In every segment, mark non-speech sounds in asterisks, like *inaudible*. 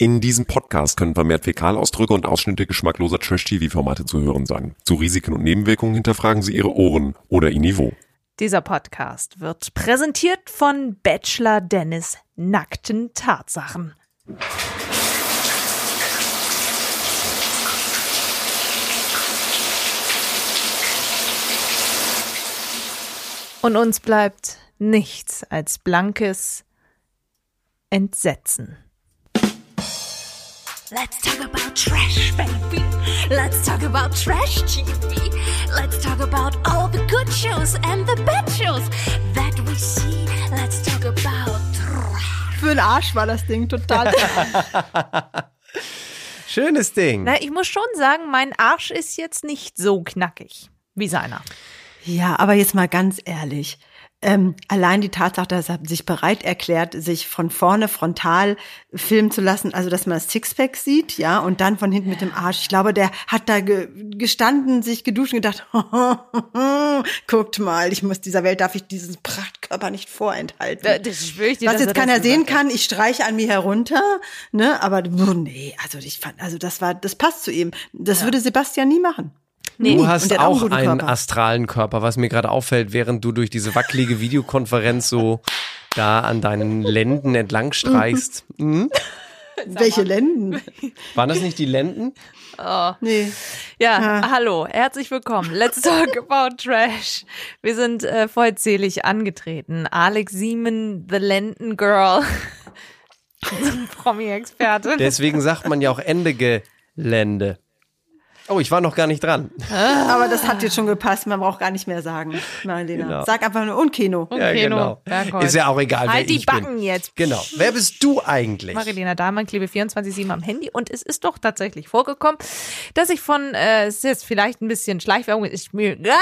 In diesem Podcast können vermehrt Fäkalausdrücke und Ausschnitte geschmackloser Trash-TV-Formate zu hören sein. Zu Risiken und Nebenwirkungen hinterfragen Sie Ihre Ohren oder Ihr Niveau. Dieser Podcast wird präsentiert von Bachelor Dennis Nackten Tatsachen. Und uns bleibt nichts als blankes Entsetzen. Let's talk about trash, baby. Let's talk about trash TV. Let's talk about all the good shows and the bad shows that we see. Let's talk about trash. Für den Arsch war das Ding total. *laughs* Schönes Ding. Na, ich muss schon sagen, mein Arsch ist jetzt nicht so knackig wie seiner. ja, aber jetzt mal ganz ehrlich. Ähm, allein die Tatsache, dass er sich bereit erklärt, sich von vorne frontal filmen zu lassen, also dass man das Sixpack sieht, ja, und dann von hinten mit dem Arsch. Ich glaube, der hat da ge gestanden, sich geduscht und gedacht, *laughs* guckt mal, ich muss dieser Welt darf ich diesen Prachtkörper nicht vorenthalten. Da- das schwöre ich dir, Was jetzt er keiner sehen kann, ich streiche an mir herunter, ne, aber oh, nee, also ich fand, also das war, das passt zu ihm. Das würde Sebastian nie machen. Nee, Du hast auch auch einen einen astralen Körper, was mir gerade auffällt, während du durch diese wackelige Videokonferenz so da an deinen Lenden entlang streichst. Mhm. Welche Lenden? *laughs* Waren das nicht die Lenden? Nee. Ja, hallo, herzlich willkommen. Let's talk about trash. Wir sind äh, vollzählig angetreten. Alex Siemen, The Lenden Girl, *laughs* Promi-Experte. Deswegen sagt man ja auch Ende Gelände. Oh, ich war noch gar nicht dran. Aber das hat jetzt schon gepasst, man braucht gar nicht mehr sagen, Marlena. Genau. Sag einfach nur und Kino. Ja, Keno, genau. Ist ja auch egal, wer Halt die ich Backen bin. jetzt. Genau. Wer bist du eigentlich? Marilena Dahlmann, klebe 24-7 am Handy und es ist doch tatsächlich vorgekommen, dass ich von, äh, es ist jetzt vielleicht ein bisschen Schleichwerbung, ist mir egal,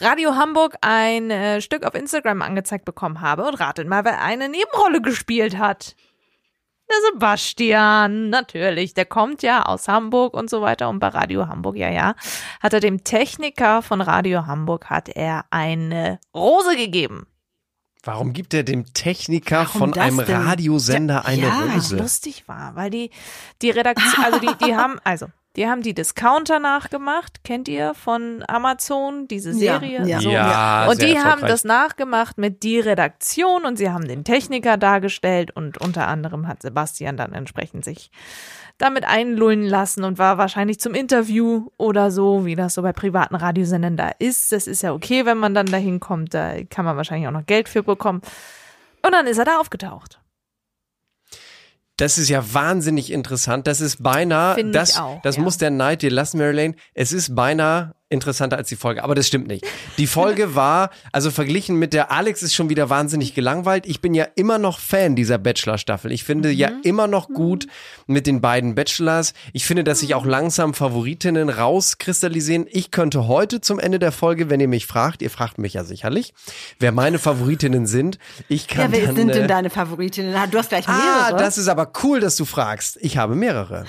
Radio Hamburg ein äh, Stück auf Instagram angezeigt bekommen habe und ratet mal, wer eine Nebenrolle gespielt hat. Der Sebastian, natürlich, der kommt ja aus Hamburg und so weiter und bei Radio Hamburg, ja, ja, hat er dem Techniker von Radio Hamburg, hat er eine Rose gegeben. Warum gibt er dem Techniker Warum von einem denn? Radiosender eine ja, Rose? lustig war, weil die, die Redaktion, also die, die *laughs* haben, also, die haben die Discounter nachgemacht, kennt ihr von Amazon, diese Ja, Serie? ja. So. Ja, und die haben das nachgemacht mit die Redaktion und sie haben den Techniker dargestellt und unter anderem hat Sebastian dann entsprechend sich damit einlullen lassen und war wahrscheinlich zum Interview oder so, wie das so bei privaten Radiosendern da ist. Das ist ja okay, wenn man dann da hinkommt, da kann man wahrscheinlich auch noch Geld für bekommen. Und dann ist er da aufgetaucht. Das ist ja wahnsinnig interessant. Das ist beinahe, Finde ich das, auch, das ja. muss der Neid dir lassen, Mary Lane. Es ist beinahe interessanter als die Folge, aber das stimmt nicht. Die Folge *laughs* war, also verglichen mit der Alex ist schon wieder wahnsinnig gelangweilt. Ich bin ja immer noch Fan dieser Bachelor-Staffel. Ich finde ja Mhm. immer noch gut mit den beiden Bachelors. Ich finde, dass sich auch langsam Favoritinnen rauskristallisieren. Ich könnte heute zum Ende der Folge, wenn ihr mich fragt, ihr fragt mich ja sicherlich, wer meine Favoritinnen sind. Ich kann Ja, wer dann, sind äh, denn deine Favoritinnen? Du hast gleich mehrere. Ah, das ist aber cool, dass du fragst. Ich habe mehrere.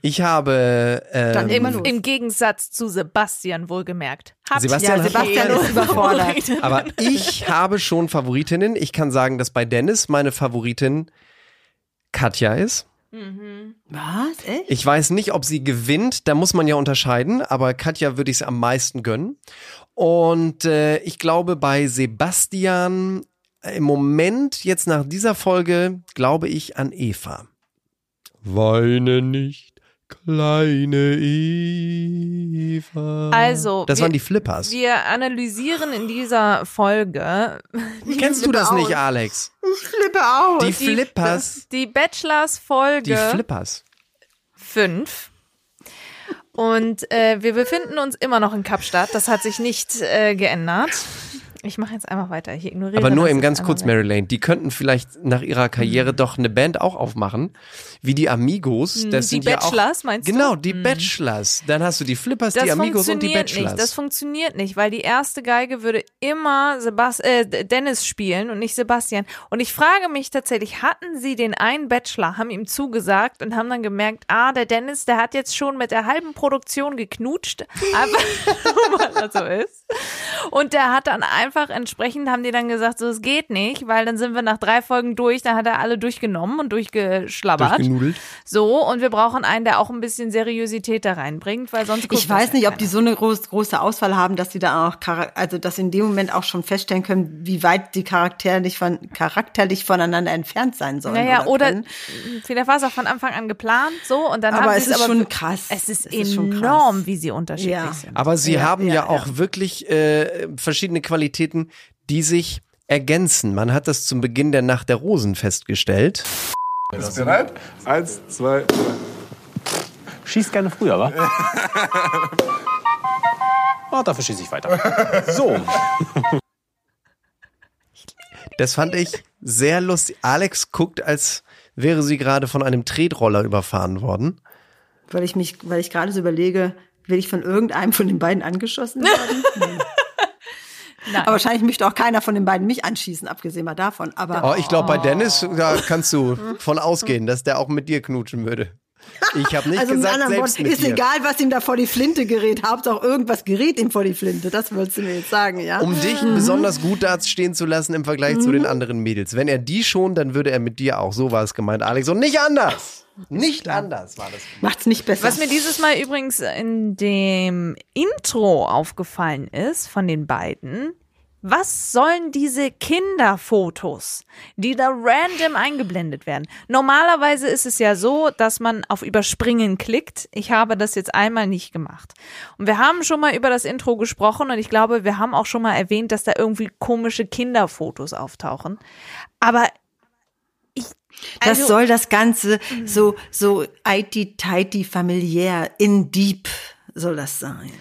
Ich habe ähm, Dann Im. Im Gegensatz zu Sebastian wohlgemerkt. Hat Sebastian ja, Sebastian ist überfordert. Aber ich habe schon Favoritinnen. Ich kann sagen, dass bei Dennis meine Favoritin Katja ist. Was? Echt? Ich weiß nicht, ob sie gewinnt, da muss man ja unterscheiden, aber Katja würde ich es am meisten gönnen. Und äh, ich glaube, bei Sebastian äh, im Moment, jetzt nach dieser Folge, glaube ich an Eva. Weine nicht, kleine Eva. Also, Das wir- waren die Flippers. Wir analysieren in dieser Folge *laughs* Kennst du das nicht, Alex? Ich flippe aus. Die Flippers. die Bachelors Folge Die Flippers. 5. Und äh, wir befinden uns immer noch in Kapstadt. Das hat sich nicht äh, geändert. Ich mache jetzt einfach weiter. Ich ignoriere Aber nur eben ganz kurz. Mary Lane, die könnten vielleicht nach ihrer Karriere doch eine Band auch aufmachen, wie die Amigos. Das die sind ja Bachelors, auch, meinst du? Genau, die Bachelors. Dann hast du die Flippers, Das die Amigos und die Bachelors. nicht. Das funktioniert nicht, weil die erste Geige würde immer Sebas äh, Dennis spielen und nicht Sebastian. Und ich frage mich tatsächlich, hatten sie den einen Bachelor, haben ihm zugesagt und haben dann gemerkt, ah, der Dennis, der hat jetzt schon mit der halben Produktion geknutscht, einfach *laughs* weil er so ist. Und der hat dann einfach entsprechend, haben die dann gesagt, so, es geht nicht, weil dann sind wir nach drei Folgen durch, da hat er alle durchgenommen und durchgeschlabbert. Durchgenudelt. So, und wir brauchen einen, der auch ein bisschen Seriosität da reinbringt, weil sonst Ich weiß nicht, ob die so eine groß, große Auswahl haben, dass sie da auch, also dass sie in dem Moment auch schon feststellen können, wie weit die charakterlich, von, charakterlich voneinander entfernt sein sollen. Naja, oder, können. vielleicht war es auch von Anfang an geplant, so, und dann Aber haben es ist aber schon wir- krass. Es ist Es ist schon krass. enorm, wie sie unterschiedlich Ja. sind. Aber sie Ja, haben ja, ja, auch ja. wirklich äh, verschiedene Qualitäten, die sich ergänzen. Man hat das zum Beginn der Nacht der Rosen festgestellt. Bist du bereit? Eins, zwei, drei. Schießt gerne früher, wa? *laughs* Oh, dafür schieße ich weiter. *laughs* So. Das fand ich sehr lustig. Alex guckt, als wäre sie gerade von einem Tretroller überfahren worden. Weil ich mich, weil ich gerade so überlege, will ich von irgendeinem von den beiden angeschossen werden? *laughs* Nee. Aber wahrscheinlich möchte auch keiner von den beiden mich anschießen, abgesehen mal davon. Aber Oh, ich glaube, bei Dennis da kannst du von ausgehen, dass der auch mit dir knutschen würde. Ich habe nicht also mit gesagt, anderen selbst Worten, mit ist dir. egal, was ihm da vor die Flinte gerät. Hauptsache irgendwas gerät ihm vor die Flinte. Das wolltest du mir jetzt sagen, ja? Um dich besonders gut dastehen zu lassen im Vergleich zu den anderen Mädels. Wenn er die schon, dann würde er mit dir auch. So war es gemeint, Alex. Und nicht anders. Nicht anders war das. Macht's nicht besser. Was mir dieses Mal übrigens in dem Intro aufgefallen ist von den beiden, was sollen diese Kinderfotos, die da random eingeblendet werden? Normalerweise ist es ja so, dass man auf Überspringen klickt. Ich habe das jetzt einmal nicht gemacht. Und wir haben schon mal über das Intro gesprochen und ich glaube, wir haben auch schon mal erwähnt, dass da irgendwie komische Kinderfotos auftauchen. Aber ich. das also- soll das Ganze so, so IT-tighty familiär, in deep soll das sein.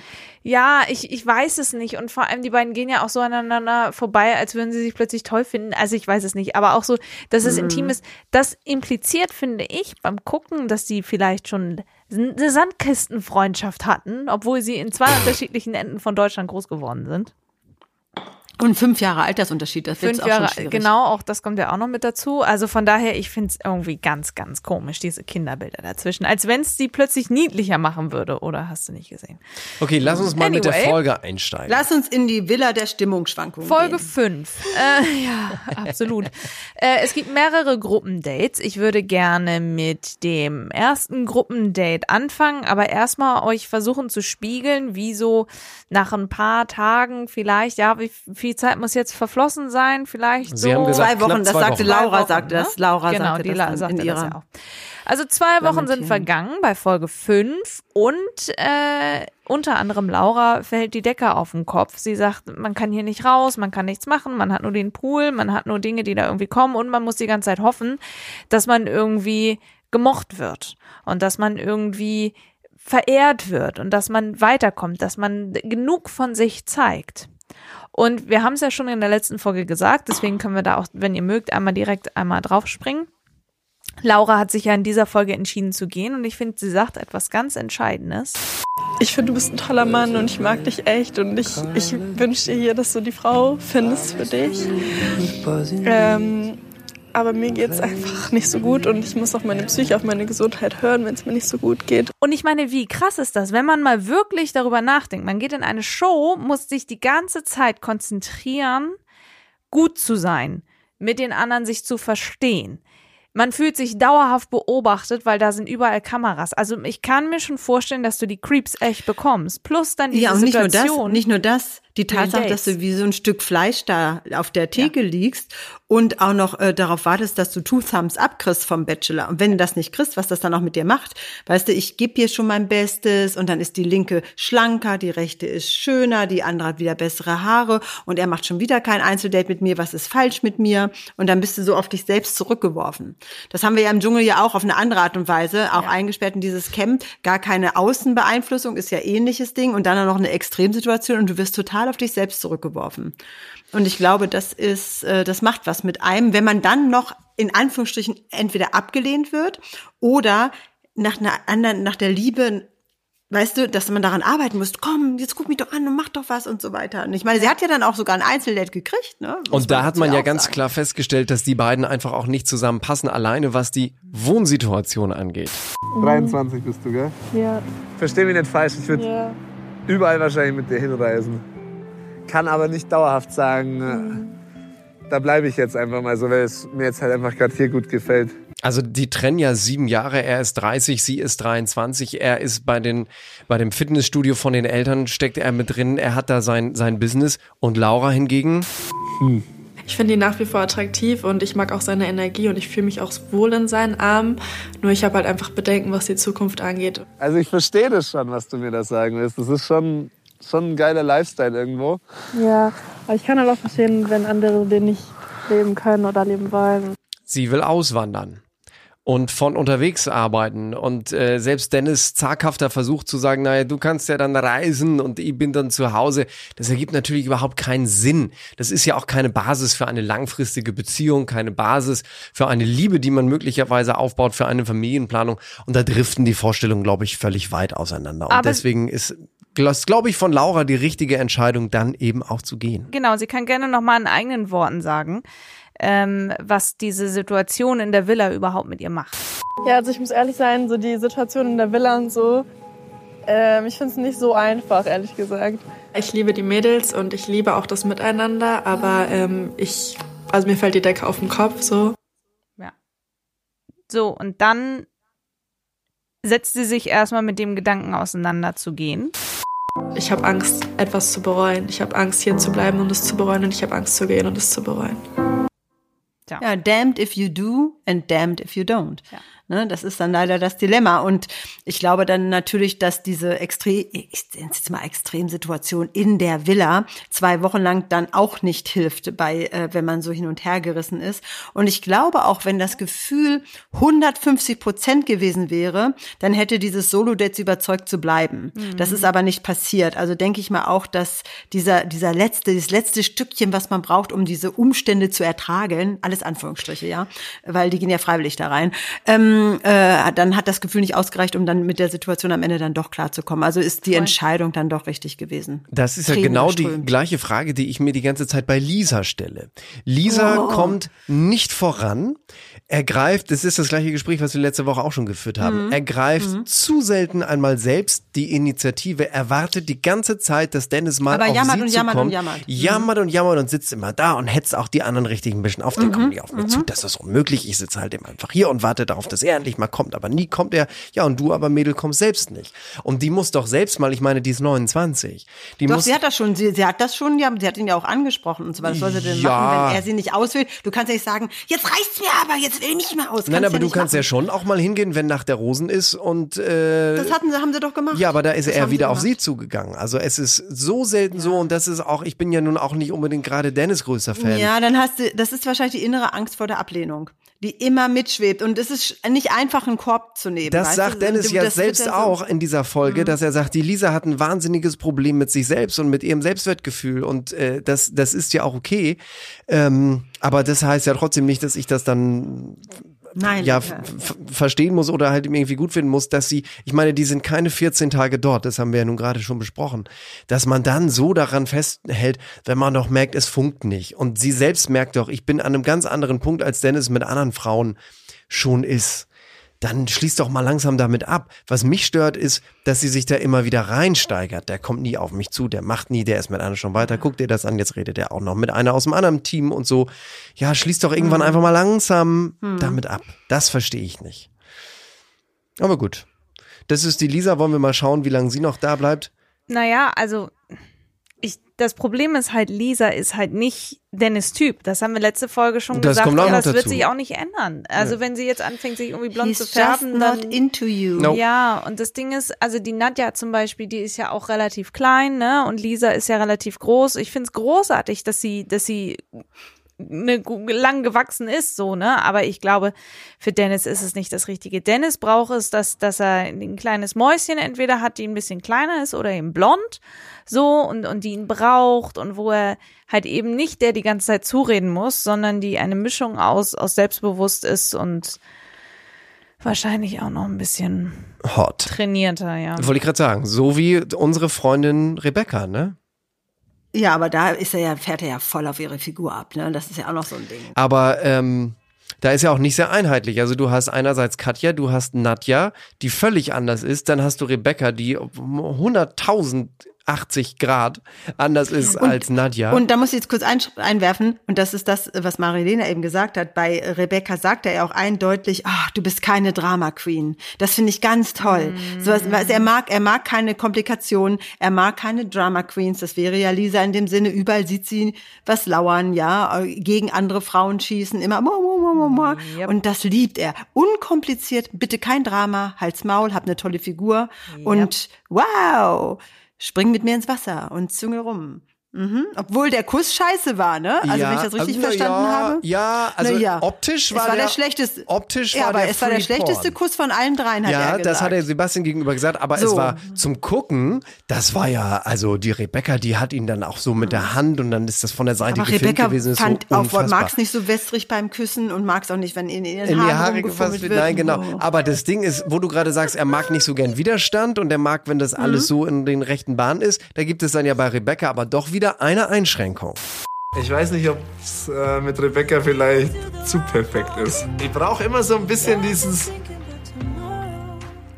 Ja, ich, ich weiß es nicht. Und vor allem, die beiden gehen ja auch so aneinander vorbei, als würden sie sich plötzlich toll finden. Also ich weiß es nicht. Aber auch so, dass es intim ist. Das impliziert, finde ich, beim Gucken, dass die vielleicht schon eine Sandkistenfreundschaft hatten, obwohl sie in zwei *clears throat* unterschiedlichen Enden von Deutschland groß geworden sind. Und fünf Jahre Altersunterschied, das wird Fünf auch Jahre, schon schwierig. genau, auch das kommt ja auch noch mit dazu. Also von daher, ich finde es irgendwie ganz, ganz komisch, diese Kinderbilder dazwischen. Als wenn es sie plötzlich niedlicher machen würde, oder hast du nicht gesehen? Okay, lass uns mal mit der Anyway. Folge einsteigen. Lass uns in die Villa der Stimmungsschwankungen Folge gehen. 5. Äh, ja, absolut. äh, es gibt mehrere Gruppendates. Ich würde gerne mit dem ersten Gruppendate anfangen, aber erstmal euch versuchen zu spiegeln, wie so nach ein paar Tagen vielleicht, ja, wie viel Zeit muss jetzt verflossen sein? Vielleicht Sie so haben gesagt, Zwei Wochen, das zwei sagte Wochen. Laura, sagte das. ne? Laura genau, sagte die das sagte in das ihrer ja auch. Also zwei Wochen sind vergangen bei Folge 5 und äh, unter anderem Laura fällt die Decke auf den Kopf. Sie sagt, man kann hier nicht raus, man kann nichts machen, man hat nur den Pool, man hat nur Dinge, die da irgendwie kommen und man muss die ganze Zeit hoffen, dass man irgendwie gemocht wird und dass man irgendwie verehrt wird und dass man weiterkommt, dass man genug von sich zeigt. Und wir haben es ja schon in der letzten Folge gesagt, deswegen können wir da auch, wenn ihr mögt, einmal direkt einmal draufspringen. Laura hat sich ja in dieser Folge entschieden zu gehen und ich finde, sie sagt etwas ganz Entscheidendes. Ich finde, du bist ein toller Mann und ich mag dich echt und ich, ich wünsche dir hier, dass du die Frau findest für dich. Ähm, aber mir geht's einfach nicht so gut und ich muss auf meine Psyche, auf meine Gesundheit hören, wenn es mir nicht so gut geht. Und ich meine, wie krass ist das, wenn man mal wirklich darüber nachdenkt? Man geht in eine Show, muss sich die ganze Zeit konzentrieren, gut zu sein, mit den anderen sich zu verstehen. Man fühlt sich dauerhaft beobachtet, weil da sind überall Kameras. Also ich kann mir schon vorstellen, dass du die Creeps echt bekommst. Plus dann diese Ja, und nicht nur das, Situation. nicht nur das, die Tatsache, dass du wie so ein Stück Fleisch da auf der Theke liegst und auch noch äh, darauf wartest, dass du Two Thumbs up kriegst vom Bachelor. Und wenn du das nicht kriegst, was das dann auch mit dir macht, weißt du, ich gebe hier schon mein Bestes und dann ist die linke schlanker, die rechte ist schöner, die andere hat wieder bessere Haare und er macht schon wieder kein Einzeldate mit mir, was ist falsch mit mir? Und dann bist du so auf dich selbst zurückgeworfen. Das haben wir ja im Dschungel ja auch auf eine andere Art und Weise, auch eingesperrt in dieses Camp, gar keine Außenbeeinflussung, ist ja ähnliches Ding und dann noch eine Extremsituation und du wirst total auf dich selbst zurückgeworfen. Und ich glaube, das ist, äh, das macht was mit einem, wenn man dann noch in Anführungsstrichen entweder abgelehnt wird oder nach einer anderen, nach der Liebe, weißt du, dass man daran arbeiten muss. Komm, jetzt guck mich doch an und mach doch was und so weiter. Und ich meine, sie hat ja dann auch sogar ein Einzeldate gekriegt, ne? Muss Und da hat man ja ganz sagen. klar festgestellt, dass die beiden einfach auch nicht zusammenpassen, alleine was die Wohnsituation angeht. 23 bist du, gell? Ja, Versteh mich nicht falsch, ich würde ja. überall wahrscheinlich mit dir hinreisen. Kann aber nicht dauerhaft sagen, äh, da bleibe ich jetzt einfach mal so, weil es mir jetzt halt einfach gerade hier gut gefällt. Also die trennen ja sieben Jahre, er ist 30, sie ist 23, er ist bei, den, bei dem Fitnessstudio von den Eltern, steckt er mit drin, er hat da sein, sein Business und Laura hingegen, Ich finde ihn nach wie vor attraktiv und ich mag auch seine Energie und ich fühle mich auch wohl in seinen Armen. Nur ich habe halt einfach Bedenken, was die Zukunft angeht. Also ich verstehe das schon, was du mir da sagen willst. Das ist schon, schon ein geiler Lifestyle irgendwo. Ja, aber ich kann halt auch verstehen, wenn andere den nicht leben können oder leben wollen. sie will auswandern und von unterwegs arbeiten. Und äh, selbst Dennis zaghafter versucht zu sagen, naja, du kannst ja dann reisen und ich bin dann zu Hause. Das ergibt natürlich überhaupt keinen Sinn. Das ist ja auch keine Basis für eine langfristige Beziehung, keine Basis für eine Liebe, die man möglicherweise aufbaut, für eine Familienplanung. Und da driften die Vorstellungen, glaube ich, völlig weit auseinander. Und Aber- deswegen ist, glaube ich, von Laura die richtige Entscheidung, dann eben auch zu gehen. Genau, sie kann gerne noch mal in eigenen Worten sagen, ähm, was diese Situation in der Villa überhaupt mit ihr macht. Ja, also ich muss ehrlich sein, so die Situation in der Villa und so, ähm, ich finde es nicht so einfach, ehrlich gesagt. Ich liebe die Mädels und ich liebe auch das Miteinander, aber ähm, ich, also mir fällt die Decke auf den Kopf, so. So, und dann setzt sie sich erstmal mit dem Gedanken auseinanderzugehen. Ich habe Angst, etwas zu bereuen. Ich habe Angst, hier zu bleiben und es zu bereuen und ich habe Angst zu gehen und es zu bereuen. Ja, damned if you do and damned if you don't. Ja. Ne, das ist dann leider das Dilemma. Und ich glaube dann natürlich, dass diese extrem, ich nenne jetzt mal Extremsituation in der Villa zwei Wochen lang dann auch nicht hilft, bei, äh, wenn man so hin und her gerissen ist. Und ich glaube auch, wenn das Gefühl 150 Prozent gewesen wäre, dann hätte dieses Solo-Date sie überzeugt zu bleiben. Das ist aber nicht passiert. Also denke ich mal auch, dass dieser, dieser letzte, dieses letzte Stückchen, was man braucht, um diese Umstände zu ertragen, alles Anführungsstriche, ja, weil die gehen ja freiwillig da rein, ähm, äh, dann hat das Gefühl nicht ausgereicht, um dann mit der Situation am Ende dann doch klarzukommen. Also ist die Entscheidung dann doch richtig gewesen. Das ist ja Tränen genau die gleiche Frage, die ich mir die ganze Zeit bei Lisa stelle. Lisa Oh. kommt nicht voran. Er greift, das ist das gleiche Gespräch, was wir letzte Woche auch schon geführt haben. Mhm. Er greift zu selten einmal selbst die Initiative, erwartet die ganze Zeit, dass Dennis mal Aber auf jammert sie und jammert und zukommt. jammert. Mhm. Jammert und jammert und sitzt immer da und hetzt auch die anderen richtig ein bisschen auf. Der kommt nicht auf mich zu, das ist unmöglich. Ich sitze halt immer einfach hier und warte darauf, dass er endlich mal kommt. Aber nie kommt er. Ja, und du aber Mädel kommst selbst nicht. Und die muss doch selbst mal, ich meine, die ist 29. Die Doch, muss sie hat das schon, sie, sie hat das schon, ja, sie hat ihn ja auch angesprochen und so was soll sie denn Ja. machen, wenn er sie nicht auswählt? Du kannst ja nicht sagen, jetzt reicht's mir aber, jetzt will ich nicht mehr aus. Nein, aber ja du kannst ja machen. schon auch mal hingehen, wenn nach der Rosen ist und äh, Das hatten sie, haben sie doch gemacht. ja, aber da ist Das er wieder sie auf sie zugegangen. Also es ist so selten so und das ist auch, ich bin ja nun auch nicht unbedingt gerade Dennis größter Fan. Ja, dann hast du, das ist wahrscheinlich die innere Angst vor der Ablehnung, die immer mitschwebt. Und es ist nicht einfach, einen Korb zu nehmen. Das sagt du? Dennis Du- ja selbst Mhm. auch in dieser Folge, dass er sagt, die Lisa hat ein wahnsinniges Problem mit sich selbst und mit ihrem Selbstwertgefühl und äh, das, das ist ja auch okay. Ähm, aber das heißt ja trotzdem nicht, dass ich das dann Nein, ja, ja. f- verstehen muss oder halt irgendwie gut finden muss, dass sie, ich meine, die sind keine 14 Tage dort, das haben wir ja nun gerade schon besprochen, dass man dann so daran festhält, wenn man doch merkt, es funkt nicht. Und sie selbst merkt doch, ich bin an einem ganz anderen Punkt, als Dennis mit anderen Frauen schon ist. Dann schließt doch mal langsam damit ab. Was mich stört, ist, dass sie sich da immer wieder reinsteigert. Der kommt nie auf mich zu, der macht nie, der ist mit einer schon weiter. Guck dir das an, jetzt redet er auch noch mit einer aus dem anderen Team und so. Ja, schließt doch irgendwann einfach mal langsam damit ab. Das verstehe ich nicht. Aber gut. Das ist die Lisa. Wollen wir mal schauen, wie lange sie noch da bleibt? Naja, also ich, das Problem ist halt, Lisa ist halt nicht Dennis Typ. Das haben wir letzte Folge schon Das gesagt. kommt auch ja, noch das wird dazu. sich auch nicht ändern. Also wenn sie jetzt anfängt, sich irgendwie blond He's zu just färben, not dann into you. No. Ja, und das Ding ist, also die Nadja zum Beispiel, die ist ja auch relativ klein, ne? Und Lisa ist ja relativ groß. Ich find's großartig, dass sie, dass sie ne, gu- lang gewachsen ist, so, ne? Aber ich glaube, für Dennis ist es nicht das Richtige. Dennis braucht es, dass, dass er ein kleines Mäuschen entweder hat, die ein bisschen kleiner ist oder eben blond, so, und, und die ihn braucht und wo er halt eben nicht der die ganze Zeit zureden muss, sondern die eine Mischung aus, aus selbstbewusst ist und wahrscheinlich auch noch ein bisschen Hot. trainierter, ja. Wollte ich gerade sagen. So wie unsere Freundin Rebecca, ne? Ja, aber da ist er ja, fährt er ja voll auf ihre Figur ab, ne? Das ist ja auch noch so ein Ding. Aber ähm, da ist ja auch nicht sehr einheitlich. Also du hast einerseits Katja, du hast Nadja, die völlig anders ist. Dann hast du Rebecca, die 100.000 80 Grad anders ist als Nadja. Und da muss ich jetzt kurz ein, einwerfen, und das ist das, was Marilena eben gesagt hat. Bei Rebecca sagt er ja auch eindeutig, ach, du bist keine Drama Queen. Das finde ich ganz toll. So, also er mag, er mag keine Komplikationen, er mag keine Drama Queens. Das wäre ja Lisa in dem Sinne, überall sieht sie was lauern, ja, gegen andere Frauen schießen, immer, mo, mo, mo. Yep. und das liebt er. Unkompliziert, bitte kein Drama, halt's Maul, hab eine tolle Figur und wow, spring mit mir ins Wasser und zünge rum. Mhm. Obwohl der Kuss scheiße war, ne? Also wenn ich das richtig also, verstanden ja, habe. Ja, also ja. optisch es war, war der, der schlechteste. Optisch ja, war aber der es war der schlechteste Porn. Kuss von allen dreien, hat Ja, er gesagt. das hat er Sebastian gegenüber gesagt, aber es So. war zum Gucken, das war ja, also die Rebecca, die hat ihn dann auch so mit der Hand und dann ist das von der Seite aber gefilmt Rebecca gewesen. Ist fand so auch, unfassbar. mag's nicht so wässrig beim Küssen und mag's auch nicht, wenn in ihren in die Haare gefasst wird. Nein, genau. Oh. Aber das Ding ist, wo du gerade sagst, er mag nicht so gern Widerstand und er mag, wenn das Mhm. alles so in den rechten Bahnen ist. Da gibt es dann ja bei Rebecca aber doch wieder eine Einschränkung. Ich weiß nicht, ob es äh, mit Rebecca vielleicht zu perfekt ist. Ich brauche immer so ein bisschen dieses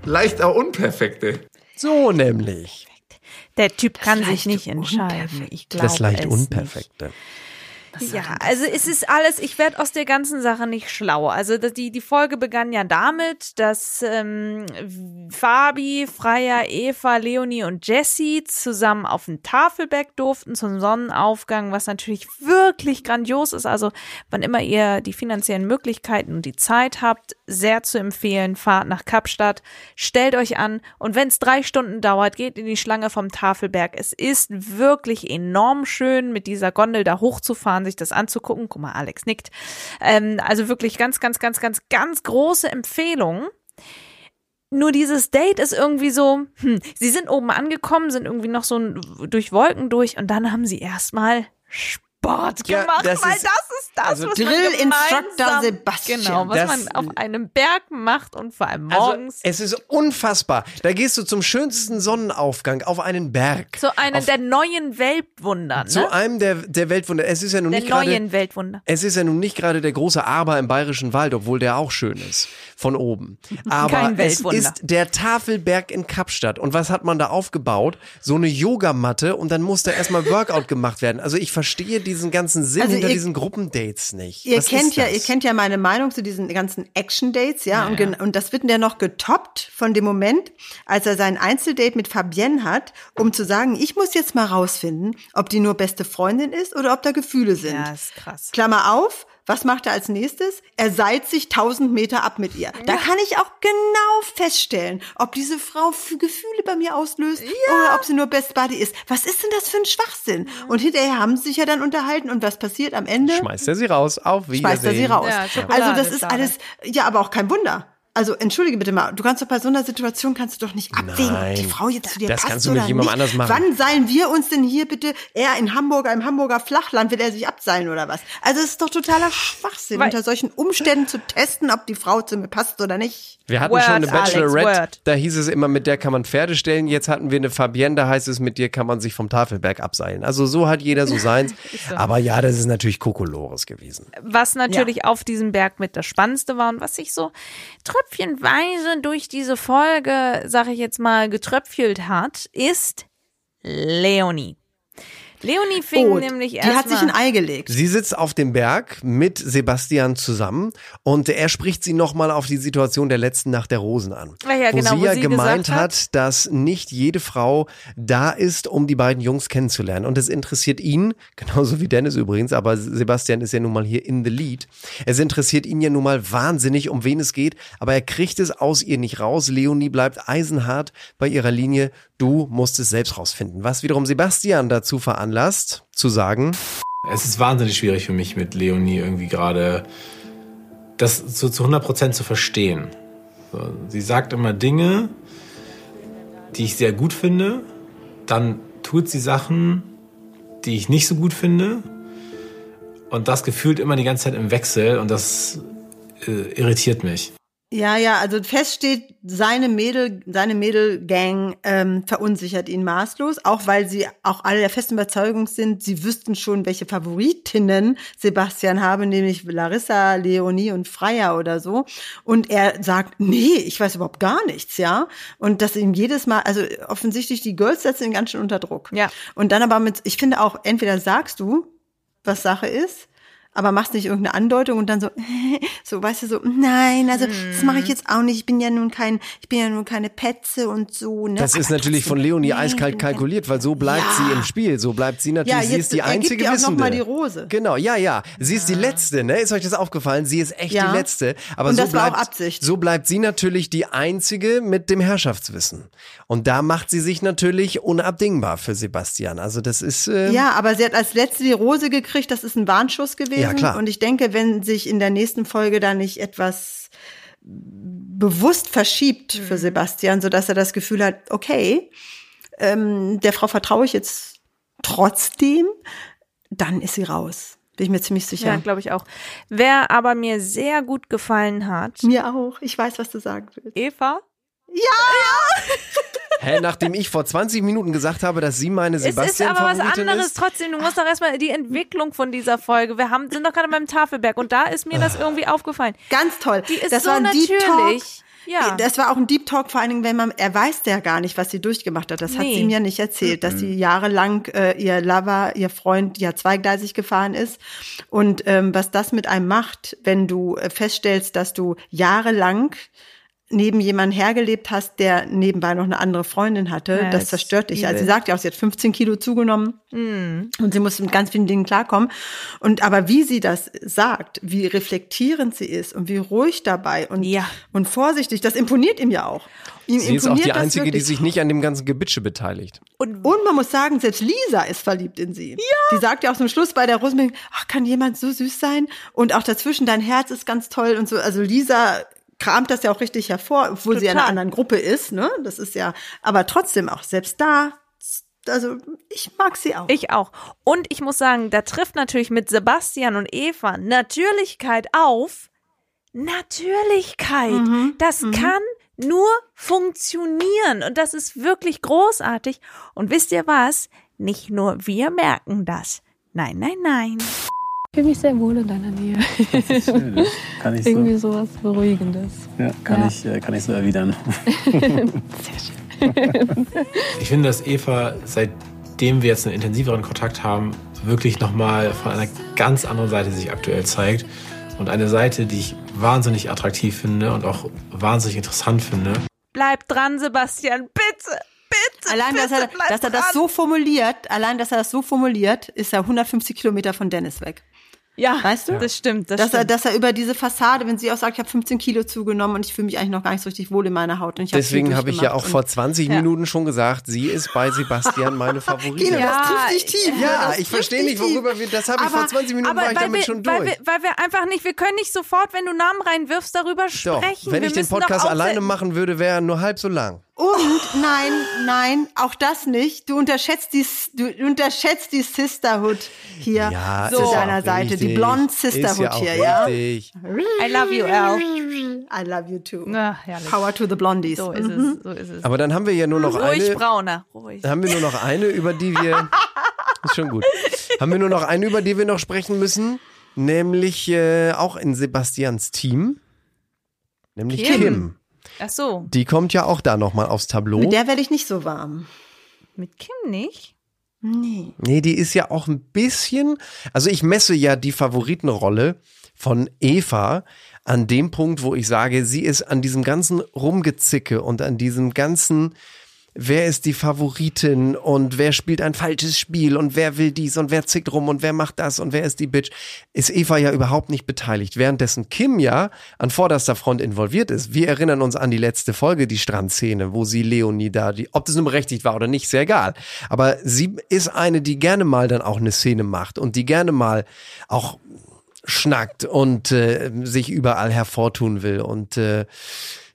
leicht auch unperfekte. So nämlich. Der Typ kann sich nicht entscheiden. Ich glaube Das leicht es Unperfekte. Ja, also es ist alles, ich werde aus der ganzen Sache nicht schlau. Also die, die Folge begann ja damit, dass ähm, Fabi, Freya, Eva, Leonie und Jessie zusammen auf den Tafelberg durften zum Sonnenaufgang, was natürlich wirklich grandios ist. Also wann immer ihr die finanziellen Möglichkeiten und die Zeit habt, sehr zu empfehlen, fahrt nach Kapstadt, stellt euch an und wenn es drei Stunden dauert, geht in die Schlange vom Tafelberg. Es ist wirklich enorm schön, mit dieser Gondel da hochzufahren, sich das anzugucken. Guck mal, Alex nickt. Ähm, also wirklich ganz, ganz, ganz, ganz, ganz große Empfehlung. Nur dieses Date ist irgendwie so, hm, sie sind oben angekommen, sind irgendwie noch so durch Wolken durch und dann haben sie erstmal Sport Ja, gemacht, das weil ist- das ist das, also was man Drillinstructor gemeinsam- Sebastian. Genau, was Das- man auf einem Berg macht und vor allem Also, morgens. es ist unfassbar. Da gehst du zum schönsten Sonnenaufgang auf einen Berg. zu einem auf, der neuen Weltwunder, ne? Zu einem der, der Weltwunder. Es ist ja nun der nicht gerade. neuen Weltwunder. Es ist ja nun nicht gerade der große Aber im Bayerischen Wald, obwohl der auch schön ist. Von oben. Aber es ist der Tafelberg in Kapstadt. Und was hat man da aufgebaut? So eine Yogamatte und dann muss da erstmal Workout gemacht werden. Also ich verstehe diesen ganzen Sinn Also hinter ihr- diesen Gruppendates nicht. Ihr Was kennt ja, ihr kennt ja meine Meinung zu diesen ganzen Action-Dates, ja, Und, gen- und das wird ja noch getoppt von dem Moment, als er sein Einzeldate mit Fabienne hat, um zu sagen, ich muss jetzt mal rausfinden, ob die nur beste Freundin ist oder ob da Gefühle sind. Ja, ist krass. Klammer auf, was macht er als nächstes? Er seilt sich tausend Meter ab mit ihr. Da kann ich auch genau feststellen, ob diese Frau für Gefühle bei mir auslöst oder ob sie nur Best Buddy ist. Was ist denn das für ein Schwachsinn? Und hinterher haben sie sich ja dann unterhalten und was passiert am Ende? Schmeißt er sie raus. Auf Wiedersehen. Schmeißt er sie raus. Ja, also das ist alles, ja, aber auch kein Wunder. Also entschuldige bitte mal, du kannst doch bei so einer Situation kannst du doch nicht abwägen, ob die Nein. Frau jetzt zu dir Das passt kannst du mit oder jemandem nicht. anders machen. Wann seilen wir uns denn hier bitte? Er in Hamburg, im Hamburger Flachland, will er sich abseilen oder was? Also es ist doch totaler Schwachsinn, Weil- unter solchen Umständen zu testen, ob die Frau zu mir passt oder nicht. Wir hatten Word, schon eine Alex, Bachelorette, Word. da hieß es immer, mit der kann man Pferde stellen. Jetzt hatten wir eine Fabienne, da heißt es, mit dir kann man sich vom Tafelberg abseilen. Also so hat jeder so *laughs* seins. Aber ja, das ist natürlich Kokolores gewesen. Was natürlich auf diesem Berg mit das Spannendste war und was sich so tröpfchenweise durch diese Folge, sag ich jetzt mal, getröpfelt hat, ist Leonie. Leonie fing Oh, nämlich die erst hat sich ein Ei gelegt. Sie sitzt auf dem Berg mit Sebastian zusammen und er spricht sie nochmal auf die Situation der letzten Nacht der Rosen an. Ja, ja, wo genau, sie wo ja sie gemeint hat, dass nicht jede Frau da ist, um die beiden Jungs kennenzulernen. Und es interessiert ihn, *laughs* genauso wie Dennis übrigens, aber Sebastian ist ja nun mal hier in the lead. Es interessiert ihn ja nun mal wahnsinnig, um wen es geht, aber er kriegt es aus ihr nicht raus. Leonie bleibt eisenhart bei ihrer Linie. Du musst es selbst rausfinden. Was wiederum Sebastian dazu veranlasst, zu sagen, Es ist wahnsinnig schwierig für mich mit Leonie irgendwie gerade das so zu 100% zu verstehen. So, sie sagt immer Dinge, die ich sehr gut finde. Dann tut sie Sachen, die ich nicht so gut finde. Und das gefühlt immer die ganze Zeit im Wechsel und das äh, irritiert mich. Ja, ja, also fest steht, seine Mädel, seine Mädelgang ähm, verunsichert ihn maßlos, auch weil sie auch alle der festen Überzeugung sind, sie wüssten schon, welche Favoritinnen Sebastian habe, nämlich Larissa, Leonie und Freya oder so. Und er sagt, nee, ich weiß überhaupt gar nichts, ja. Und dass ihm jedes Mal, also offensichtlich die Girls setzen ihn ganz schön unter Druck. Ja. Und dann aber mit, ich finde auch, entweder sagst du, was Sache ist, aber machst nicht irgendeine Andeutung und dann so, *laughs* so, weißt du, so, nein, also das mache ich jetzt auch nicht. Ich bin ja nun kein, ich bin ja nun keine Petze und so. Ne? Das ist Aber natürlich von Leonie nee, eiskalt kalkuliert, weil so bleibt Ja. sie im Spiel. So bleibt sie natürlich. Ja, sie jetzt- ist die er einzige auch noch Wissende. mal die Rose. Genau, ja, ja. Sie ist die letzte, ne? Ist euch das aufgefallen? Sie ist echt Ja. die letzte. Aber Und so das war auch bleibt, Absicht. So bleibt sie natürlich die einzige mit dem Herrschaftswissen. Und da macht sie sich natürlich unabdingbar für Sebastian. Also das ist. ähm, Ja, aber sie hat als letzte die Rose gekriegt, das ist ein Warnschuss gewesen. Ja, klar. Und ich denke, wenn sich in der nächsten Folge da nicht etwas bewusst verschiebt Mhm. für Sebastian, sodass er das Gefühl hat, okay, ähm, der Frau vertraue ich jetzt trotzdem, dann ist sie raus. Bin ich mir ziemlich sicher. Ja, glaube ich auch. Wer aber mir sehr gut gefallen hat, Mir auch. Ich weiß, was du sagen willst. Eva. *laughs* Hä, nachdem ich vor 20 Minuten gesagt habe, dass sie meine Es ist Sebastian aber was Favoritin anderes ist. trotzdem. Du musst doch erstmal die Entwicklung von dieser Folge. Wir haben, sind doch gerade beim Tafelberg und da ist mir das irgendwie aufgefallen. Ganz toll. Die ist das so war ein Deep Talk. natürlich. Ja. Das war auch ein Deep Talk, vor allen Dingen, wenn man, er weiß ja gar nicht, was sie durchgemacht hat. Das hat Nee. sie mir nicht erzählt, dass sie jahrelang äh, ihr Lover, ihr Freund ja zweigleisig gefahren ist. Und ähm, was das mit einem macht, wenn du äh, feststellst, dass du jahrelang neben jemandem hergelebt hast, der nebenbei noch eine andere Freundin hatte, Ja, das zerstört dich. Also sie. Mhm. sagt ja auch, sie hat 15 Kilo zugenommen und sie muss mit ganz vielen Dingen klarkommen. Und aber wie sie das sagt, wie reflektierend sie ist und wie ruhig dabei und, Ja. und vorsichtig, das imponiert ihm ja auch. Ihm Sie ist auch die Einzige, die wirklich. sich nicht an dem ganzen Gebitsche beteiligt. Und man muss sagen, selbst Lisa ist verliebt in sie. Ja. Die sagt ja auch zum Schluss bei der Rosenberg, ach, kann jemand so süß sein? Und auch dazwischen, dein Herz ist ganz toll und so. Also Lisa kramt das ja auch richtig hervor, obwohl sie in einer Total. anderen Gruppe ist, ne? Das ist ja, aber trotzdem auch selbst da, also ich mag sie auch. Ich auch. Und ich muss sagen, da trifft natürlich mit Sebastian und Eva Natürlichkeit auf. Natürlichkeit. Mhm. Das kann nur funktionieren. Und das ist wirklich großartig. Und wisst ihr was? Nicht nur wir merken das. Nein, nein, nein. Ich fühle mich sehr wohl in deiner Nähe. Schön. *laughs* Kann ich Irgendwie so, sowas Beruhigendes. ja, kann Ja. Ich, äh, kann ich so erwidern. *laughs* *laughs* Ich finde, dass Eva, seitdem wir jetzt einen intensiveren Kontakt haben, wirklich nochmal von einer ganz anderen Seite sich aktuell zeigt. Und eine Seite, die ich wahnsinnig attraktiv finde und auch wahnsinnig interessant finde. Bleibt dran, Sebastian. Bitte, bitte. Allein, dass er, bitte, bleib dass er das so formuliert, allein, dass er das so formuliert, ist er 150 Kilometer von Dennis weg. Ja, Weißt du? Das stimmt, das dass er, stimmt. dass er über diese Fassade, wenn sie auch sagt, ich habe 15 Kilo zugenommen und ich fühle mich eigentlich noch gar nicht so richtig wohl in meiner Haut. Und ich hab Deswegen habe ich ja auch vor und- 20 Ja. Minuten schon gesagt, sie ist bei Sebastian meine *laughs* Favoritin. Ja, das trifft dich tief. Ja, ich verstehe nicht, worüber wir, das habe ich vor Aber- 20 Minuten, war ich weil damit wir, schon weil, durch. wir, weil wir einfach nicht, wir können nicht sofort, wenn du Namen reinwirfst, darüber Doch, sprechen. wenn wir ich den doch Podcast alleine machen würde, wäre er nur halb so lang. Und nein, nein, auch das nicht. Du unterschätzt die, du unterschätzt die Sisterhood hier Ja, zu deiner Seite. Die richtig. Blonde Ist Sisterhood ja auch hier, ja. richtig. I love you, Al. I love you too. Na, herrlich. Power to the Blondies. So ist Mhm. es, so ist es. Aber dann haben wir ja nur noch Ruhig, eine. Brauner, ruhig. Dann haben wir nur noch eine, über die wir. *laughs* ist schon gut. Haben wir nur noch eine, über die wir noch sprechen müssen, nämlich äh, auch in Sebastians Team. Nämlich Kim. Kim. Ach so, Die kommt ja auch da nochmal aufs Tableau. Mit der werde ich nicht so warm. mit Kim nicht? Nee. Nee, die ist ja auch ein bisschen. Also ich messe ja die Favoritenrolle von Eva an dem Punkt, wo ich sage, sie ist an diesem ganzen Rumgezicke und an diesem ganzen, wer ist die Favoritin und wer spielt ein falsches Spiel und wer will dies und wer zickt rum und wer macht das und wer ist die Bitch, ist Eva ja überhaupt nicht beteiligt. Währenddessen Kim ja an vorderster Front involviert ist. Wir erinnern uns an die letzte Folge, die Strandszene, wo sie Leonie da, die, ob das nun berechtigt war oder nicht, sehr egal. Aber sie ist eine, die gerne mal dann auch eine Szene macht und die gerne mal auch schnackt und äh, sich überall hervortun will. Und äh,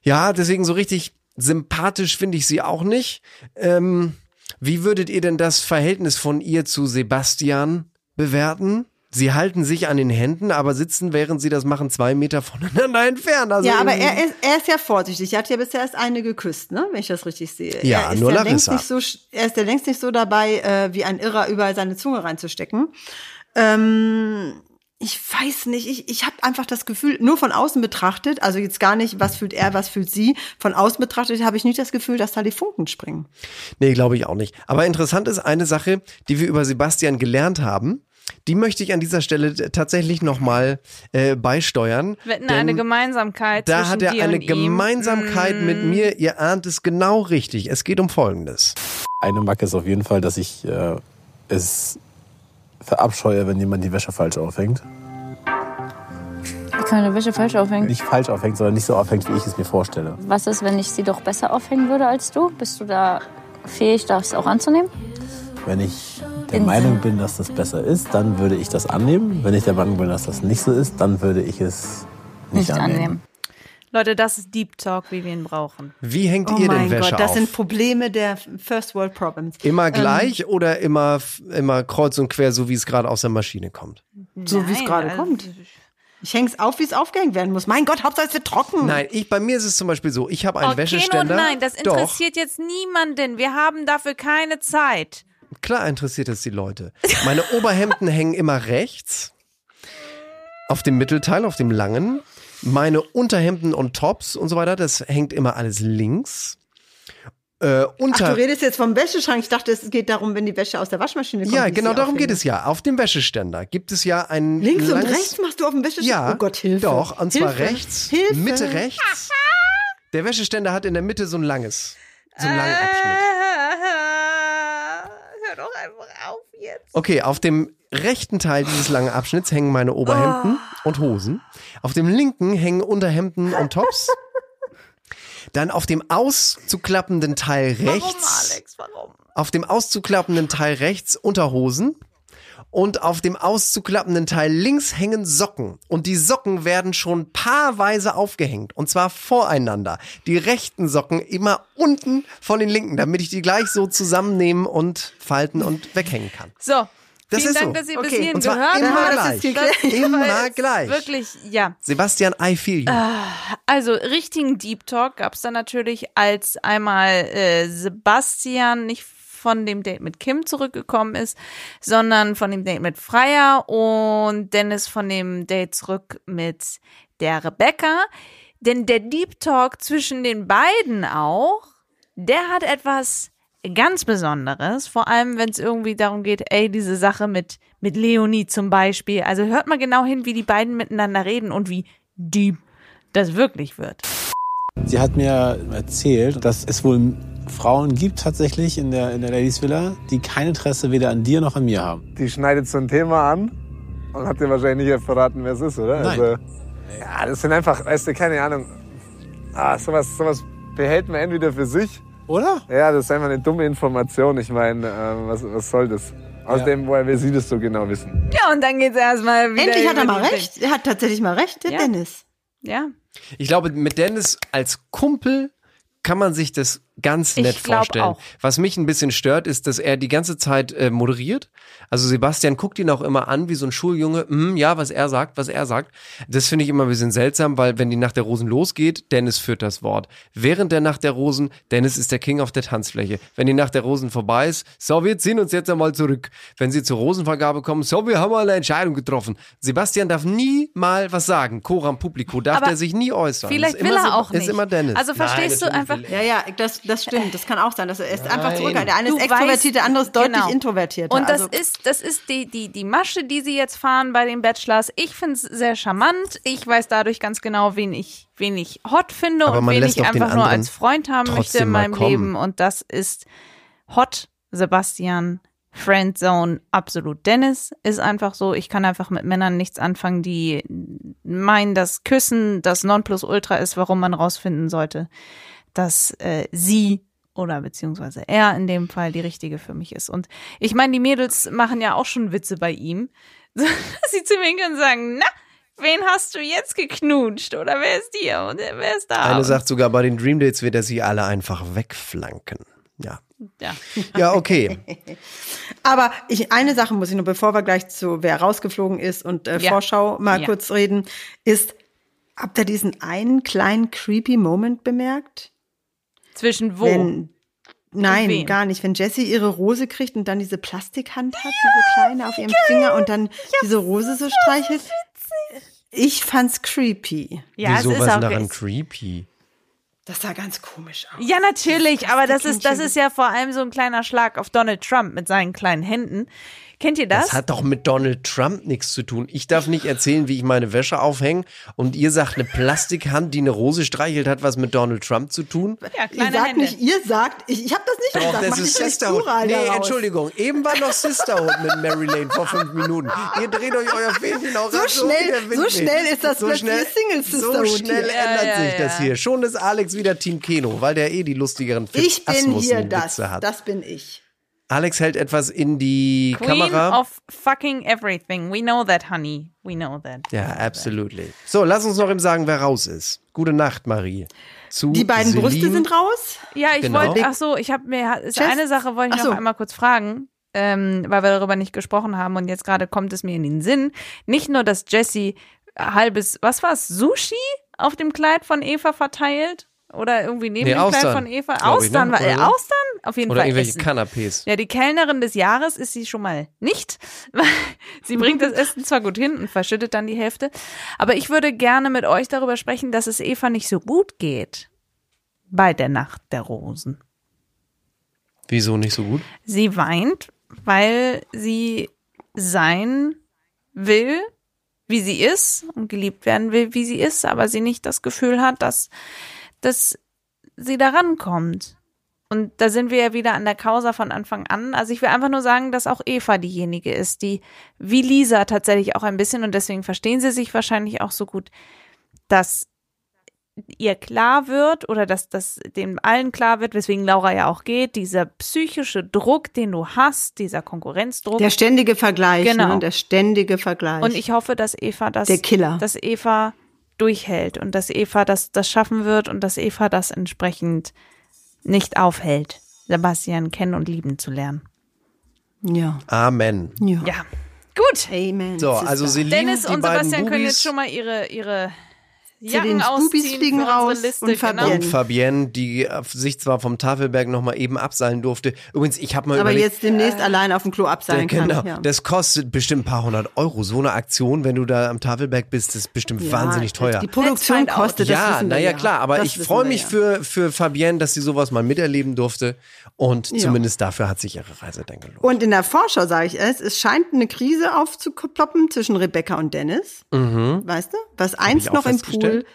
ja, deswegen so richtig sympathisch finde ich sie auch nicht. Ähm, wie würdet ihr denn das Verhältnis von ihr zu Sebastian bewerten? Sie halten sich an den Händen, aber sitzen, während sie das machen, zwei Meter voneinander *laughs* entfernt. Also ja, aber er ist, er ist ja vorsichtig. Er hat ja bisher erst eine geküsst, ne? wenn ich das richtig sehe. Ja, er ist nur ja längst Larissa. nicht so, Er ist ja längst nicht so dabei, äh, wie ein Irrer überall seine Zunge reinzustecken. Ähm, ich weiß nicht, ich, ich habe einfach das Gefühl, nur von außen betrachtet, also jetzt gar nicht, was fühlt er, was fühlt sie, von außen betrachtet habe ich nicht das Gefühl, dass da die Funken springen. Nee, glaube ich auch nicht. Aber interessant ist eine Sache, die wir über Sebastian gelernt haben. Die möchte ich an dieser Stelle tatsächlich nochmal äh, beisteuern. Wetten denn eine Gemeinsamkeit Da zwischen hat er dir eine und ihm. Gemeinsamkeit mit Mm. mir. Ihr ahnt es genau richtig. Es geht um Folgendes. Eine Macke ist auf jeden Fall, dass ich äh, es verabscheue, wenn jemand die Wäsche falsch aufhängt. Ich kann eine Wäsche falsch aufhängen. Nicht falsch aufhängt, sondern nicht so aufhängt, wie ich es mir vorstelle. Was ist, wenn ich sie doch besser aufhängen würde als du? Bist du da fähig, das auch anzunehmen? Wenn ich der In Meinung bin, dass das besser ist, dann würde ich das annehmen. Wenn ich der Meinung bin, dass das nicht so ist, dann würde ich es nicht, Nicht annehmen. annehmen. Leute, das ist Deep Talk, wie wir ihn brauchen. Wie hängt Oh ihr denn Wäsche Gott, das auf? sind Probleme der First World Problems. immer gleich oder immer, immer kreuz und quer, so wie es gerade aus der Maschine kommt? So wie es Nein, gerade also- kommt. Ich häng's auf, wie es aufgehängt werden muss. Mein Gott, Hauptsache es wird trocken. Nein, ich, bei mir ist es zum Beispiel so, ich habe einen Okay, Wäscheständer. und nein, das Doch, interessiert jetzt niemanden. Wir haben dafür keine Zeit. klar interessiert es die Leute. Meine Oberhemden *laughs* hängen immer rechts. Auf dem Mittelteil, auf dem langen. Meine Unterhemden und Tops und so weiter, das hängt immer alles links. Äh, Ach, unter, du redest jetzt vom Wäscheschrank. Ich dachte, es geht darum, wenn die Wäsche aus der Waschmaschine kommt. ja, genau darum geht aufhänge. es ja. Auf dem Wäscheständer gibt es ja ein Links und rechts machst du auf dem Wäscheschrank? Ja, Oh Gott, Hilfe. Doch, und zwar Hilfe. rechts, Hilfe. Mitte rechts. Der Wäscheständer hat in der Mitte so ein langes, so Äh. einen langen Abschnitt. Hör doch einfach auf jetzt. Okay, auf dem rechten Teil dieses langen Abschnitts hängen meine Oberhemden Oh. Und Hosen. Auf dem linken hängen Unterhemden und Tops. Dann auf dem auszuklappenden Teil rechts. Warum, Alex? Warum? Auf dem auszuklappenden Teil rechts Unterhosen. Und auf dem auszuklappenden Teil links hängen Socken. Und die Socken werden schon paarweise aufgehängt. Und zwar voreinander. Die rechten Socken immer unten von den linken, damit ich die gleich so zusammennehmen und falten und weghängen kann. So. Das Vielen ist Dank, so. dass ihr Okay, bis hierhin gehört immer habt. gleich. Das *laughs* Immer gleich. Wirklich, ja. Sebastian, I feel you. Also richtigen Deep Talk gab es dann natürlich, als einmal äh, Sebastian nicht von dem Date mit Kim zurückgekommen ist, sondern von dem Date mit Freier und Dennis von dem Date zurück mit der Rebecca. Denn der Deep Talk zwischen den beiden auch, der hat etwas ganz Besonderes, vor allem wenn es irgendwie darum geht, ey, diese Sache mit, mit Leonie zum Beispiel. Also hört mal genau hin, wie die beiden miteinander reden und wie deep das wirklich wird. Sie hat mir erzählt, dass es wohl Frauen gibt tatsächlich in der, in der Ladies Villa, die kein Interesse weder an dir noch an mir haben. Die schneidet so ein Thema an und hat dir wahrscheinlich nicht verraten, wer es ist, oder? Nein. Also, ja, das sind einfach, weißt du, keine Ahnung. Ah, sowas, sowas behält man entweder für sich. Oder? Ja, das ist einfach eine dumme Information. Ich meine, äh, was, was soll das? Außerdem, woher will sie das so genau wissen? Ja, und dann geht's erstmal wieder. Endlich hat er mal recht. Er hat tatsächlich mal recht, der Ja. Dennis. Ja. Ich glaube, mit Dennis als Kumpel kann man sich das ganz nett vorstellen. auch. Was mich ein bisschen stört, ist, dass er die ganze Zeit äh, moderiert. Also Sebastian guckt ihn auch immer an wie so ein Schuljunge. Hm, ja, was er sagt, was er sagt. Das finde ich immer ein bisschen seltsam, weil wenn die Nacht der Rosen losgeht, Dennis führt das Wort. Während der Nacht der Rosen, Dennis ist der King auf der Tanzfläche. Wenn die Nacht der Rosen vorbei ist, so, wir ziehen uns jetzt einmal zurück. Wenn sie zur Rosenvergabe kommen, so, wir haben mal eine Entscheidung getroffen. Sebastian darf nie mal was sagen. Coram Publico darf Aber er sich nie äußern. Vielleicht ist will er auch nicht. Ist immer Dennis. Also verstehst du Nein, einfach, natürlich will Ja, ja, das, das stimmt. Das kann auch sein. Dass er ist einfach zurückhaltend. Der eine ist Du extrovertiert, weißt- der andere ist deutlich genau. introvertierter. Und das also, ist, das ist die, die, die Masche, die sie jetzt fahren bei den Bachelors. Ich finde es sehr charmant. Ich weiß dadurch ganz genau, wen ich, wen ich hot finde Aber und wen ich einfach nur als Freund haben möchte in meinem. Leben. Und das ist hot Sebastian. Friendzone, absolut. Dennis ist einfach so, ich kann einfach mit Männern nichts anfangen, die meinen, dass Küssen das Nonplusultra ist, warum man rausfinden sollte, dass äh, sie oder beziehungsweise er in dem Fall die richtige für mich ist. Und ich meine, die Mädels machen ja auch schon Witze bei ihm, *laughs* dass sie zu mir können und sagen, na, wen hast du jetzt geknutscht? Oder wer ist hier? Und wer ist da? Eine sagt sogar, bei den Dream Dates wird er sie alle einfach wegflanken. Ja. Ja. Ja, okay. *laughs* Aber ich, eine Sache muss ich noch, bevor wir gleich zu wer rausgeflogen ist und äh, Ja. Vorschau mal Ja. kurz reden, ist, habt ihr diesen einen kleinen creepy Moment bemerkt? Zwischen wo? Wenn, nein, gar nicht. Wenn Jessie ihre Rose kriegt und dann diese Plastikhand hat, diese kleine auf ihrem Finger und dann diese Rose so streichelt. Ich fand's creepy. ja, Wieso es ist was auch daran creepy? Das sah ganz komisch aus. Ja, natürlich, aber das ist, das ist ja vor allem so ein kleiner Schlag auf Donald Trump mit seinen kleinen Händen. Kennt ihr das? Das hat doch mit Donald Trump nichts zu tun. Ich darf nicht erzählen, wie ich meine Wäsche aufhänge. Und ihr sagt, eine Plastikhand, die eine Rose streichelt, hat was mit Donald Trump zu tun? ja, Ihr sagt Hände. nicht, ihr sagt, ich, ich habe das nicht Doch, gesagt. das Mach ist Sisterhood. Nee, daraus. Entschuldigung. Eben war noch Sisterhood mit Mary Lane vor fünf Minuten. Ihr dreht euch euer Fähnchen auch So schnell- wie der Wind so weht. schnell ist das plötzlich Single So Sisterhood schnell hier. ändert Ja, ja, sich das hier. Schon ist Alex wieder Team Keno, weil der eh die lustigeren Ich bin hier Asmussen das. Witze hat. Das bin ich. Alex hält etwas in die Queen Kamera. of fucking everything. We know that, honey. We know that. ja, absolutely. So, lass uns noch eben sagen, wer raus ist. Gute Nacht, Marie. Zu Die beiden Celine. Brüste sind raus. Ja, ich Genau. wollte, ach so, ich habe mir, ist eine Sache wollte ich so. noch einmal kurz fragen, ähm, weil wir darüber nicht gesprochen haben und jetzt gerade kommt es mir in den Sinn. Nicht nur, dass Jessie halbes, was war's, Sushi auf dem Kleid von Eva verteilt oder irgendwie neben Nee, dem Kleid Austern, von Eva. glaub ich, ne? Austern, war, äh, Oder so. Austern? Auf jeden Oder Fall. irgendwelche Essen. Kanapés. Ja, die Kellnerin des Jahres ist sie schon mal nicht. *laughs* weil sie bringt das Essen zwar gut hin und verschüttet dann die Hälfte. Aber ich würde gerne mit euch darüber sprechen, dass es Eva nicht so gut geht bei der Nacht der Rosen. Wieso nicht so gut? Sie weint, weil sie sein will, wie sie ist und geliebt werden will, wie sie ist, aber sie nicht das Gefühl hat, dass, dass sie da rankommt. Und da sind wir ja wieder an der Causa von Anfang an. Also ich will einfach nur sagen, dass auch Eva diejenige ist, die wie Lisa tatsächlich auch ein bisschen, und deswegen verstehen sie sich wahrscheinlich auch so gut, dass ihr klar wird oder dass das dem allen klar wird, weswegen Laura ja auch geht, dieser psychische Druck, den du hast, dieser Konkurrenzdruck. Der ständige Vergleich. Genau. Ne? Der ständige Vergleich. Und ich hoffe, dass Eva das, Der Killer. dass Eva durchhält und dass Eva das, das schaffen wird und dass Eva das entsprechend nicht aufhält, Sebastian kennen und lieben zu lernen. ja. Amen. ja. Ja, gut. Amen. So, Sister. also Celine, Dennis die und beiden Sebastian können Bubis jetzt schon mal ihre, ihre Jacken Bubis fliegen raus Liste. und Fabienne. genau. und Fabienne, die äh, sich zwar vom Tafelberg noch mal eben abseilen durfte. Übrigens, ich habe mal Aber überlegt, jetzt demnächst allein auf dem Klo abseilen genau. kann. Ja. Das kostet bestimmt ein paar hundert Euro. So eine Aktion, wenn du da am Tafelberg bist, ist bestimmt Ja, wahnsinnig teuer. Die Produktion find out. kostet, das ja, naja, ja. klar, aber Das ich freue mich ja. für, für Fabienne, dass sie sowas mal miterleben durfte. Und Ja. zumindest dafür hat sich ihre Reise dann gelohnt. Und in der Vorschau sage ich es, es scheint eine Krise aufzuploppen zwischen Rebecca und Dennis. Weißt du? Was einst Mhm. noch im Pool festgestellt.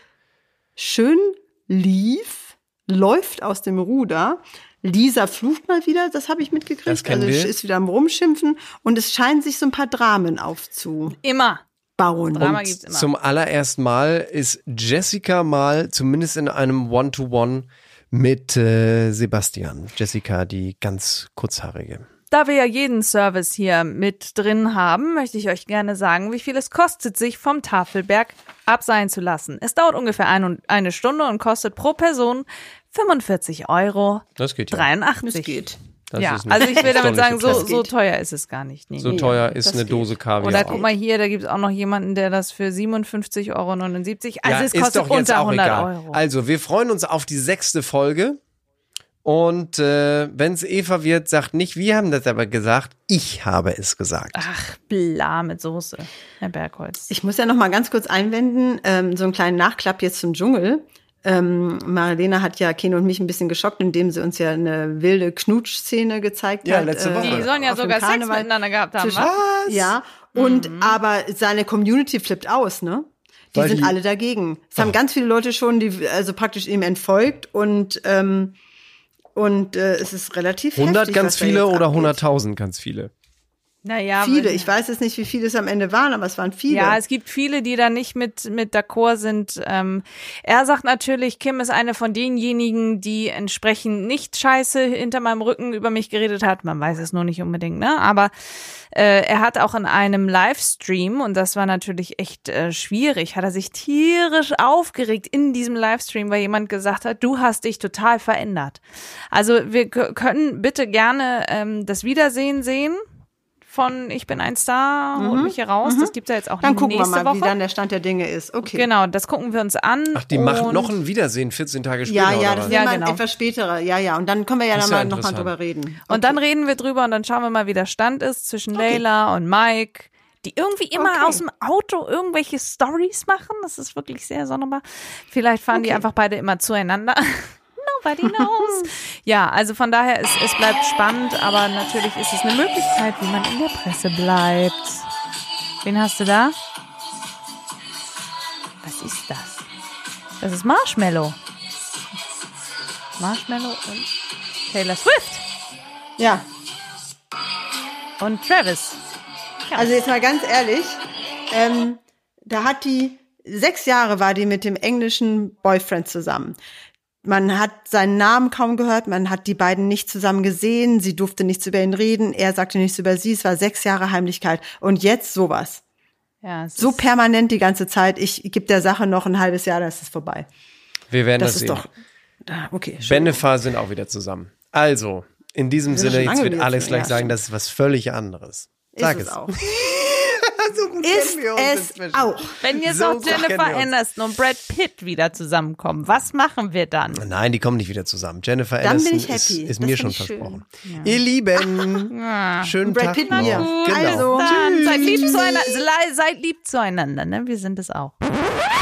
schön lief, läuft aus dem Ruder. Lisa flucht mal wieder, das habe ich mitgekriegt. Das kennen also wir. ist wieder am Rumschimpfen und es scheinen sich so ein paar Dramen aufzubauen. Immer. Drama Und gibt's immer. zum allerersten Mal ist Jessica mal zumindest in einem One-to-One mit äh, Sebastian. Jessica, die ganz kurzhaarige. Da wir ja jeden Service hier mit drin haben, möchte ich euch gerne sagen, wie viel es kostet, sich vom Tafelberg abseilen zu lassen. Es dauert ungefähr ein, eine Stunde und kostet pro Person 45 Euro Das geht ja. 83. Das geht. Das ja, also ich will damit sagen, so, so teuer ist es gar nicht. Nee, So nee. teuer ist eine geht. Dose Kaviar. Oder guck mal hier, da gibt es auch noch jemanden, der das für 57,79 Euro. Also ja, es kostet ist doch jetzt unter auch 100 egal. Euro. Also, wir freuen uns auf die sechste Folge. Und äh, wenn es Eva wird, sagt nicht, wir haben das aber gesagt, ich habe es gesagt. Ach, bla mit Soße, Herr Bergholz. Ich muss ja noch mal ganz kurz einwenden, ähm, so einen kleinen Nachklapp jetzt zum Dschungel. Ähm, Marilena hat ja Keno und mich ein bisschen geschockt, indem sie uns ja eine wilde Knutschszene gezeigt Ja, hat. letzte Woche. Die sollen ja sogar Sex miteinander gehabt haben, Zwischen- wa? Ja, und aber seine Community flippt aus, ne? Die Weil sind die- alle dagegen. Es haben ganz viele Leute schon, die also praktisch ihm entfolgt und ähm, und äh, es ist relativ 100 heftig, ganz viele oder abgeht. 100.000 ganz viele? Naja, Viele. Ich weiß jetzt nicht, wie viele es am Ende waren, aber es waren viele. Ja, es gibt viele, die da nicht mit, mit d'accord sind. Ähm, er sagt natürlich, Kim ist eine von denjenigen, die entsprechend nicht scheiße hinter meinem Rücken über mich geredet hat. Man weiß es nur nicht unbedingt, ne? Aber äh, er hat auch in einem Livestream, und das war natürlich echt äh, schwierig, hat er sich tierisch aufgeregt in diesem Livestream, weil jemand gesagt hat, du hast dich total verändert. Also wir können bitte gerne ähm, das Wiedersehen sehen von Ich bin ein Star, hol mich hier raus. Das gibt's ja jetzt auch Mhm. Dann gucken wir nächste mal, wie Woche. dann der Stand der Dinge ist. Okay. Genau, das gucken wir uns an. Ach, die machen noch ein Wiedersehen 14 Tage später. Ja, ja, oder das ist Ja, genau. etwas spätere. Ja, ja. Und dann können wir ja dann ja mal nochmal drüber reden. Und dann reden wir drüber und dann schauen wir mal, wie der Stand ist zwischen Leila und Mike, die irgendwie immer Okay. aus dem Auto irgendwelche Stories machen. Das ist wirklich sehr sonderbar. Vielleicht fahren die Okay. einfach beide immer zueinander. *laughs* Nobody knows. *laughs* ja, also von daher, es, es bleibt spannend, aber natürlich ist es eine Möglichkeit, wie man in der Presse bleibt. Wen hast du da? Was ist das? Das ist Marshmallow. Marshmallow und Taylor Swift Ja. und Travis. Also jetzt mal ganz ehrlich, ähm, da hat die, sechs Jahre war die mit dem englischen Boyfriend zusammen. Man hat seinen Namen kaum gehört, man hat die beiden nicht zusammen gesehen, sie durfte nichts über ihn reden, er sagte nichts über sie, es war sechs Jahre Heimlichkeit. Und jetzt sowas. Ja, es So ist, permanent die ganze Zeit, ich gebe der Sache noch ein halbes Jahr, dann ist es vorbei. Wir werden das, Das ist sehen. doch, okay. Bennefa sind auch wieder zusammen. Also, in diesem Sinne, jetzt wird Alex gleich ja, sagen, das ist was völlig anderes. Sag ist es. es *laughs* Ist es auch. wenn jetzt So noch gut Jennifer. Aniston und Brad Pitt wieder zusammenkommen, was machen wir dann? Nein, die kommen nicht wieder zusammen. Jennifer Dann bin Aniston ich ist, happy. ist mir schon versprochen. Ihr Lieben, *laughs* schönen Brad Tag Pitt noch. mir. Genau. Also. Dann seid lieb, zueinander, seid lieb zueinander, ne? Wir sind es auch.